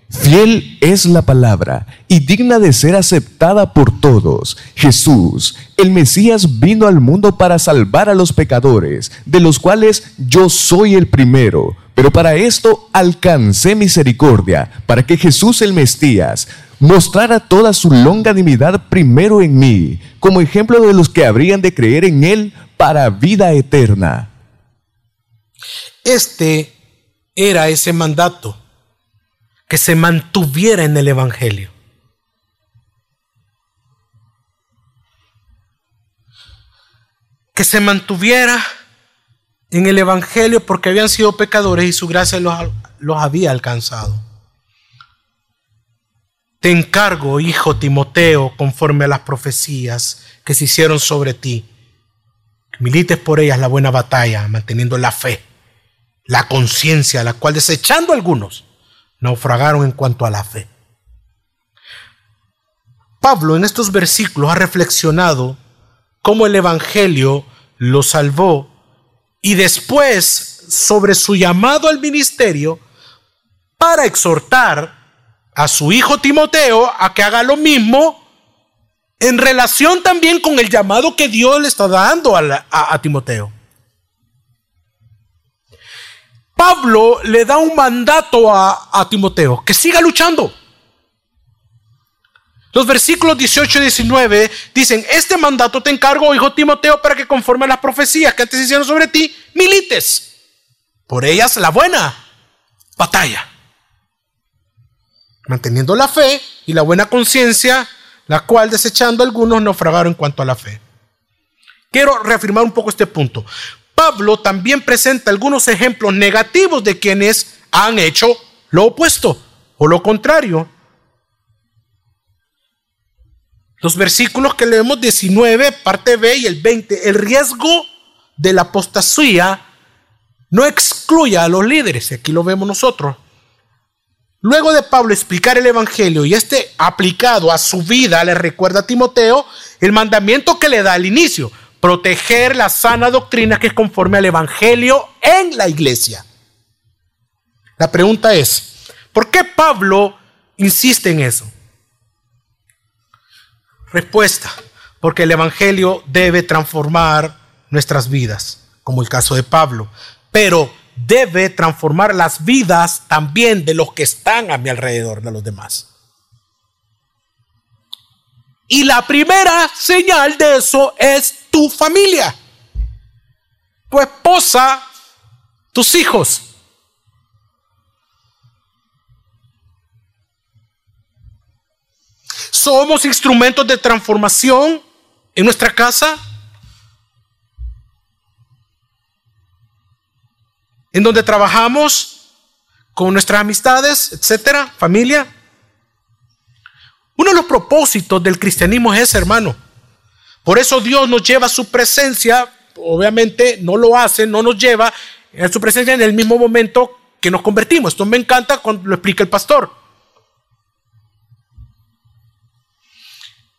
Fiel es la palabra y digna de ser aceptada por todos. Jesús, el Mesías, vino al mundo para salvar a los pecadores, de los cuales yo soy el primero. Pero para esto alcancé misericordia, para que Jesús el Mesías mostrara toda su longanimidad primero en mí, como ejemplo de los que habrían de creer en Él para vida eterna. Este era ese mandato, que se mantuviera en el Evangelio. Que se mantuviera en el Evangelio porque habían sido pecadores y su gracia los, los había alcanzado. Te encargo, hijo Timoteo, conforme a las profecías que se hicieron sobre ti, milites por ellas la buena batalla, manteniendo la fe, la conciencia, la cual desechando algunos, naufragaron en cuanto a la fe. Pablo en estos versículos ha reflexionado cómo el Evangelio lo salvó y después sobre su llamado al ministerio para exhortar a su hijo Timoteo a que haga lo mismo en relación también con el llamado que Dios le está dando a, Timoteo. Pablo le da un mandato a, Timoteo, que siga luchando. Los versículos 18 y 19 dicen, este mandato te encargo, hijo Timoteo, para que conforme a las profecías que antes hicieron sobre ti, milites. Por ellas la buena batalla manteniendo la fe y la buena conciencia, la cual desechando algunos naufragaron en cuanto a la fe. Quiero reafirmar un poco este punto. Pablo también presenta algunos ejemplos negativos de quienes han hecho lo opuesto o lo contrario. Los versículos que leemos 19, parte B y el 20, el riesgo de la apostasía no excluye a los líderes, aquí lo vemos nosotros. Luego de Pablo explicar el Evangelio y este aplicado a su vida, le recuerda a Timoteo el mandamiento que le da al inicio, proteger la sana doctrina que es conforme al Evangelio en la iglesia. La pregunta es, ¿por qué Pablo insiste en eso? Respuesta, porque el Evangelio debe transformar nuestras vidas, como el caso de Pablo. Pero debe transformar las vidas también de los que están a mi alrededor, de los demás. Y la primera señal de eso es tu familia, tu esposa, tus hijos. Somos instrumentos de transformación en nuestra casa, en donde trabajamos, con nuestras amistades, etcétera, familia. Uno de los propósitos del cristianismo es ese, hermano. Por eso Dios nos lleva a su presencia, obviamente no lo hace, no nos lleva a su presencia en el mismo momento que nos convertimos. Esto me encanta cuando lo explica el pastor.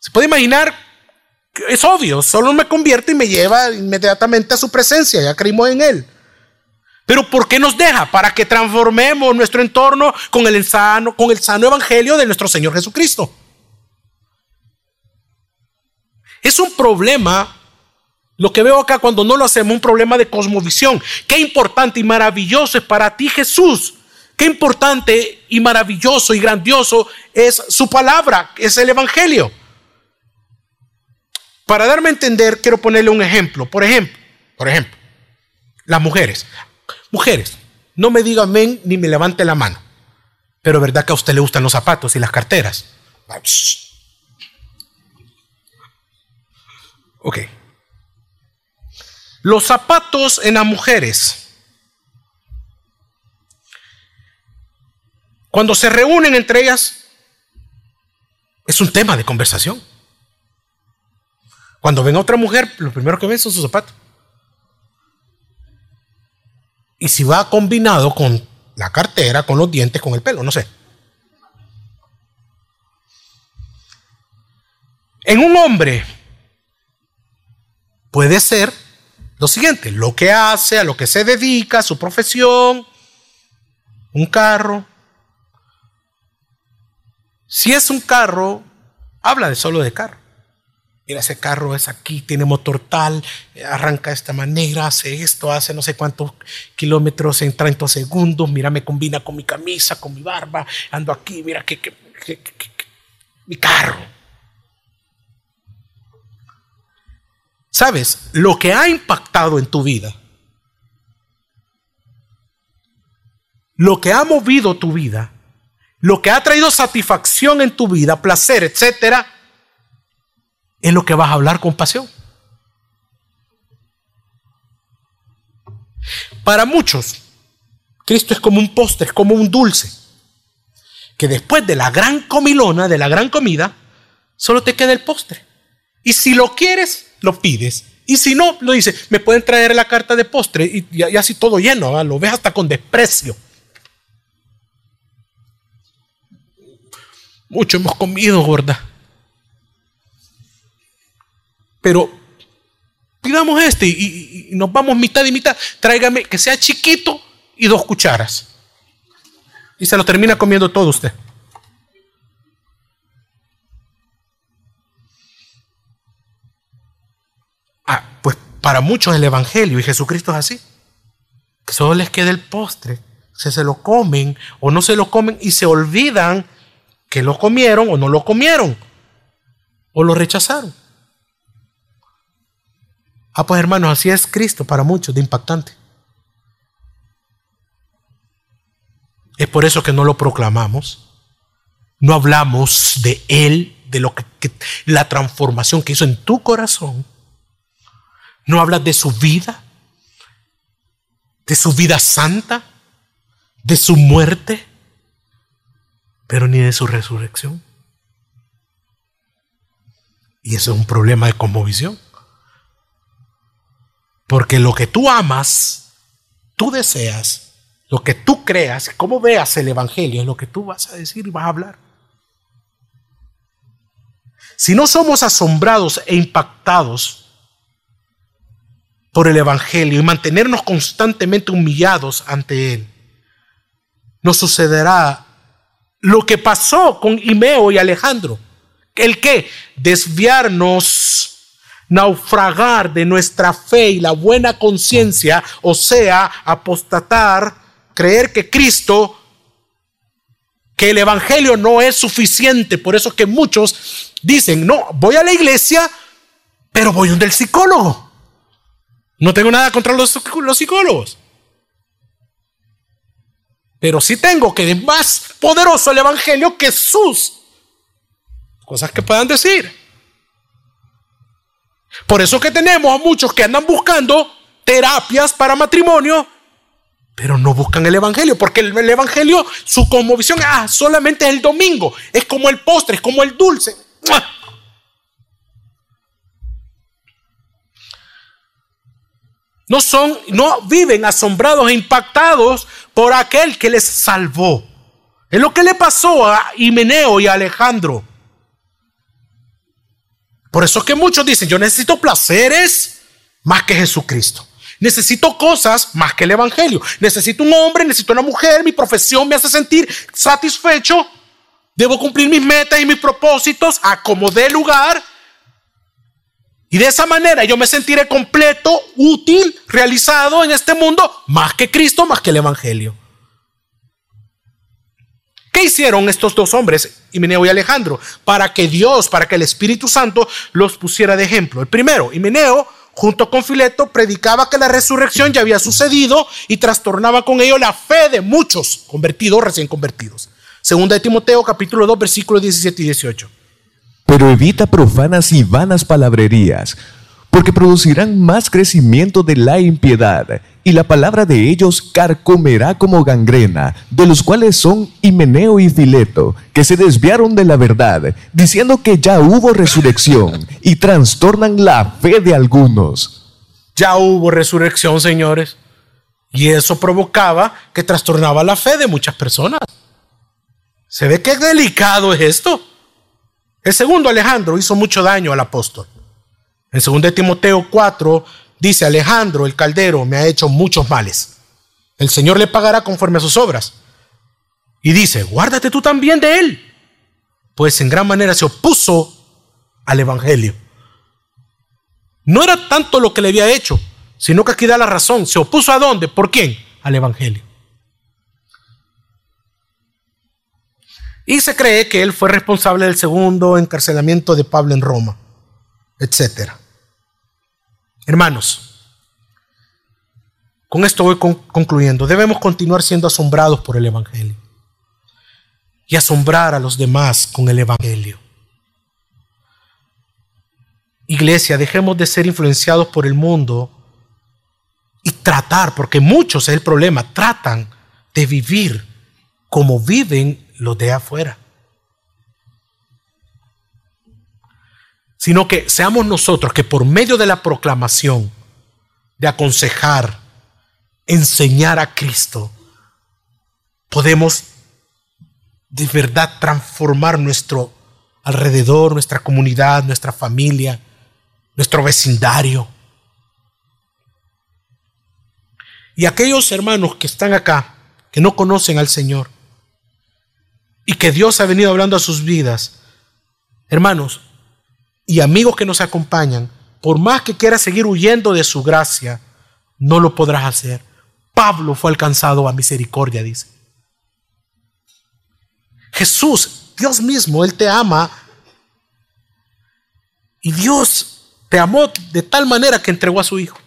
Se puede imaginar, es obvio, solo me convierte y me lleva inmediatamente a su presencia, ya creímos en Él. Pero ¿por qué nos deja? Para que transformemos nuestro entorno con el sano, con el sano evangelio de nuestro Señor Jesucristo. Es un problema, lo que veo acá cuando no lo hacemos, un problema de cosmovisión. Qué importante y maravilloso es para ti Jesús. Qué importante y maravilloso y grandioso es su palabra, es el Evangelio. Para darme a entender, quiero ponerle un ejemplo. Por ejemplo, por ejemplo, las mujeres. Mujeres, no me diga amén ni me levante la mano. Pero ¿verdad que a usted le gustan los zapatos y las carteras? Ok. Los zapatos en las mujeres. Cuando se reúnen entre ellas, es un tema de conversación. Cuando ven a otra mujer, lo primero que ven son sus zapatos. Y si va combinado con la cartera, con los dientes, con el pelo, no sé. En un hombre puede ser lo siguiente, lo que hace, a lo que se dedica, su profesión, un carro. Si es un carro, habla de solo de carro. Mira, ese carro es aquí, tiene motor tal, arranca de esta manera, hace esto, hace no sé cuántos kilómetros en 30 segundos, mira, me combina con mi camisa, con mi barba, ando aquí, mira que, mi carro. ¿Sabes? Lo que ha impactado en tu vida, lo que ha movido tu vida, lo que ha traído satisfacción en tu vida, placer, etcétera, es lo que vas a hablar con pasión. Para muchos, Cristo es como un postre, es como un dulce, que después de la gran comilona, de la gran comida, solo te queda el postre. Y si lo quieres, lo pides. Y si no, lo dice, me pueden traer la carta de postre y, así todo lleno, lo ves hasta con desprecio. Mucho hemos comido, gorda. Pero pidamos este y, nos vamos mitad y mitad. Tráigame que sea chiquito y dos cucharas. Y se lo termina comiendo todo usted. Ah, pues para muchos el Evangelio y Jesucristo es así. Que solo les queda el postre. Se se lo comen o no se lo comen y se olvidan que lo comieron o no lo comieron. O lo rechazaron. Ah, pues hermanos, así es Cristo para muchos, de impactante. Es por eso que no lo proclamamos. No hablamos de Él, de lo que, la transformación que hizo en tu corazón. No hablas de su vida, de su vida santa, de su muerte, pero ni de su resurrección. Y eso es un problema de conmovisión. Porque lo que tú amas, tú deseas, lo que tú creas, cómo veas el Evangelio, es lo que tú vas a decir y vas a hablar. Si no somos asombrados e impactados por el Evangelio y mantenernos constantemente humillados ante Él, nos sucederá lo que pasó con Imeo y Alejandro. ¿El qué? Desviarnos naufragar de nuestra fe y la buena conciencia, o sea, apostatar, creer que Cristo, que el Evangelio no es suficiente. Por eso es que muchos dicen, no, voy a la iglesia, pero voy donde el psicólogo. No tengo nada contra los, los psicólogos. Pero sí tengo que es más poderoso el Evangelio que sus cosas que puedan decir. Por eso que tenemos a muchos que andan buscando terapias para matrimonio, pero no buscan el Evangelio, porque el, el Evangelio, su conmovisión, ah, solamente es el domingo, es como el postre, es como el dulce. No son, no viven asombrados e impactados por aquel que les salvó. Es lo que le pasó a Himeneo y a Alejandro. Por eso es que muchos dicen, yo necesito placeres más que Jesucristo. Necesito cosas más que el Evangelio. Necesito un hombre, necesito una mujer, mi profesión me hace sentir satisfecho. Debo cumplir mis metas y mis propósitos a lugar. Y de esa manera yo me sentiré completo, útil, realizado en este mundo, más que Cristo, más que el Evangelio. ¿Qué hicieron estos dos hombres, Himeneo y Alejandro? Para que Dios, para que el Espíritu Santo los pusiera de ejemplo. El primero, Himeneo, junto con Fileto, predicaba que la resurrección ya había sucedido y trastornaba con ello la fe de muchos convertidos, recién convertidos. Segunda de Timoteo, capítulo 2, versículos 17 y 18 pero evita profanas y vanas palabrerías, porque producirán más crecimiento de la impiedad, y la palabra de ellos carcomerá como gangrena, de los cuales son Himeneo y Fileto, que se desviaron de la verdad, diciendo que ya hubo resurrección, y trastornan la fe de algunos. Ya hubo resurrección, señores, y eso provocaba que trastornaba la fe de muchas personas. ¿Se ve qué delicado es esto? El segundo Alejandro hizo mucho daño al apóstol. En 2 Timoteo 4 dice, Alejandro el caldero me ha hecho muchos males. El Señor le pagará conforme a sus obras. Y dice, guárdate tú también de él, pues en gran manera se opuso al Evangelio. No era tanto lo que le había hecho, sino que aquí da la razón. ¿Se opuso a dónde? ¿Por quién? Al Evangelio. Y se cree que él fue responsable del segundo encarcelamiento de Pablo en Roma, etc. Hermanos, con esto voy concluyendo. Debemos continuar siendo asombrados por el Evangelio y asombrar a los demás con el Evangelio. Iglesia, dejemos de ser influenciados por el mundo y tratar, porque muchos es el problema, tratan de vivir como viven los de afuera. Sino que seamos nosotros que por medio de la proclamación, de aconsejar, enseñar a Cristo, podemos de verdad transformar nuestro alrededor, nuestra comunidad, nuestra familia, nuestro vecindario. Y aquellos hermanos que están acá, que no conocen al Señor, y que Dios ha venido hablando a sus vidas, hermanos y amigos que nos acompañan, por más que quieras seguir huyendo de su gracia, no lo podrás hacer. Pablo fue alcanzado a misericordia, dice. Jesús, Dios mismo, Él te ama. Y Dios te amó de tal manera que entregó a su Hijo.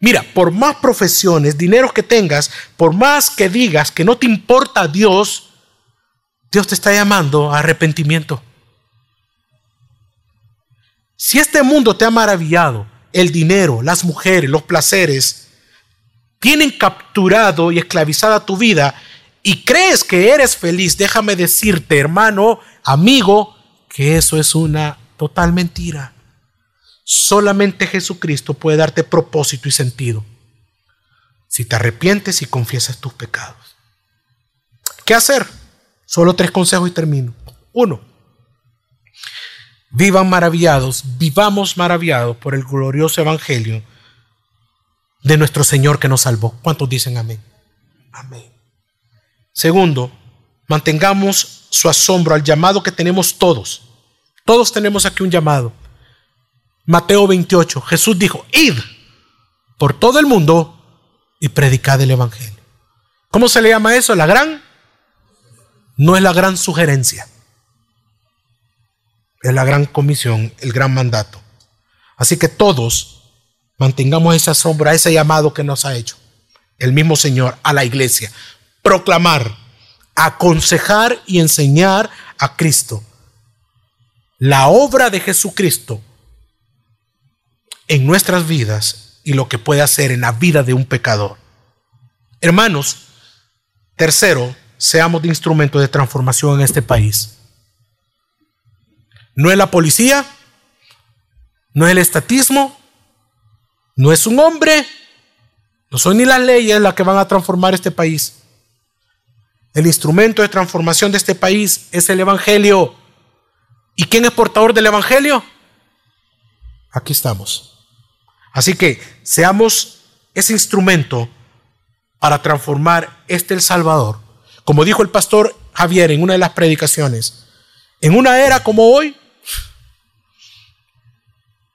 Mira, por más profesiones, dinero que tengas, por más que digas que no te importa Dios, Dios te está llamando a arrepentimiento. Si este mundo te ha maravillado, el dinero, las mujeres, los placeres, tienen capturado y esclavizada tu vida y crees que eres feliz, déjame decirte, hermano, amigo, que eso es una total mentira. Solamente Jesucristo puede darte propósito y sentido si te arrepientes y confiesas tus pecados. ¿Qué hacer? Solo tres consejos y termino. Uno, vivan maravillados, vivamos maravillados por el glorioso evangelio de nuestro Señor que nos salvó. ¿Cuántos dicen amén? Amén. Segundo, mantengamos su asombro al llamado que tenemos todos. Todos tenemos aquí un llamado. Mateo 28, Jesús dijo, id por todo el mundo y predicad el Evangelio. ¿Cómo se le llama eso? La gran no es la gran sugerencia, es la gran comisión, el gran mandato. Así que todos mantengamos esa sombra, ese llamado que nos ha hecho el mismo Señor a la iglesia. Proclamar, aconsejar y enseñar a Cristo. La obra de Jesucristo en nuestras vidas y lo que puede hacer en la vida de un pecador. Hermanos, tercero, seamos de instrumento de transformación en este país. No es la policía, no es el estatismo, no es un hombre, no son ni las leyes las que van a transformar este país. El instrumento de transformación de este país es el Evangelio. ¿Y quién es portador del Evangelio? Aquí estamos. Así que seamos ese instrumento para transformar este El Salvador. Como dijo el pastor Javier en una de las predicaciones, en una era como hoy,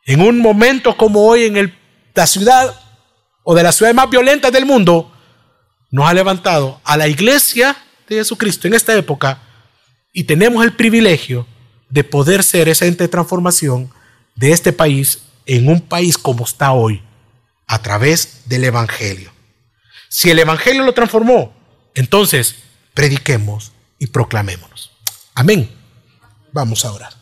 en un momento como hoy en la ciudad o de las ciudades más violentas del mundo, nos ha levantado a la iglesia de Jesucristo en esta época y tenemos el privilegio de poder ser ese ente de transformación de este país en un país como está hoy, a través del Evangelio. Si el Evangelio lo transformó, entonces prediquemos y proclamémonos. Amén. Vamos a orar.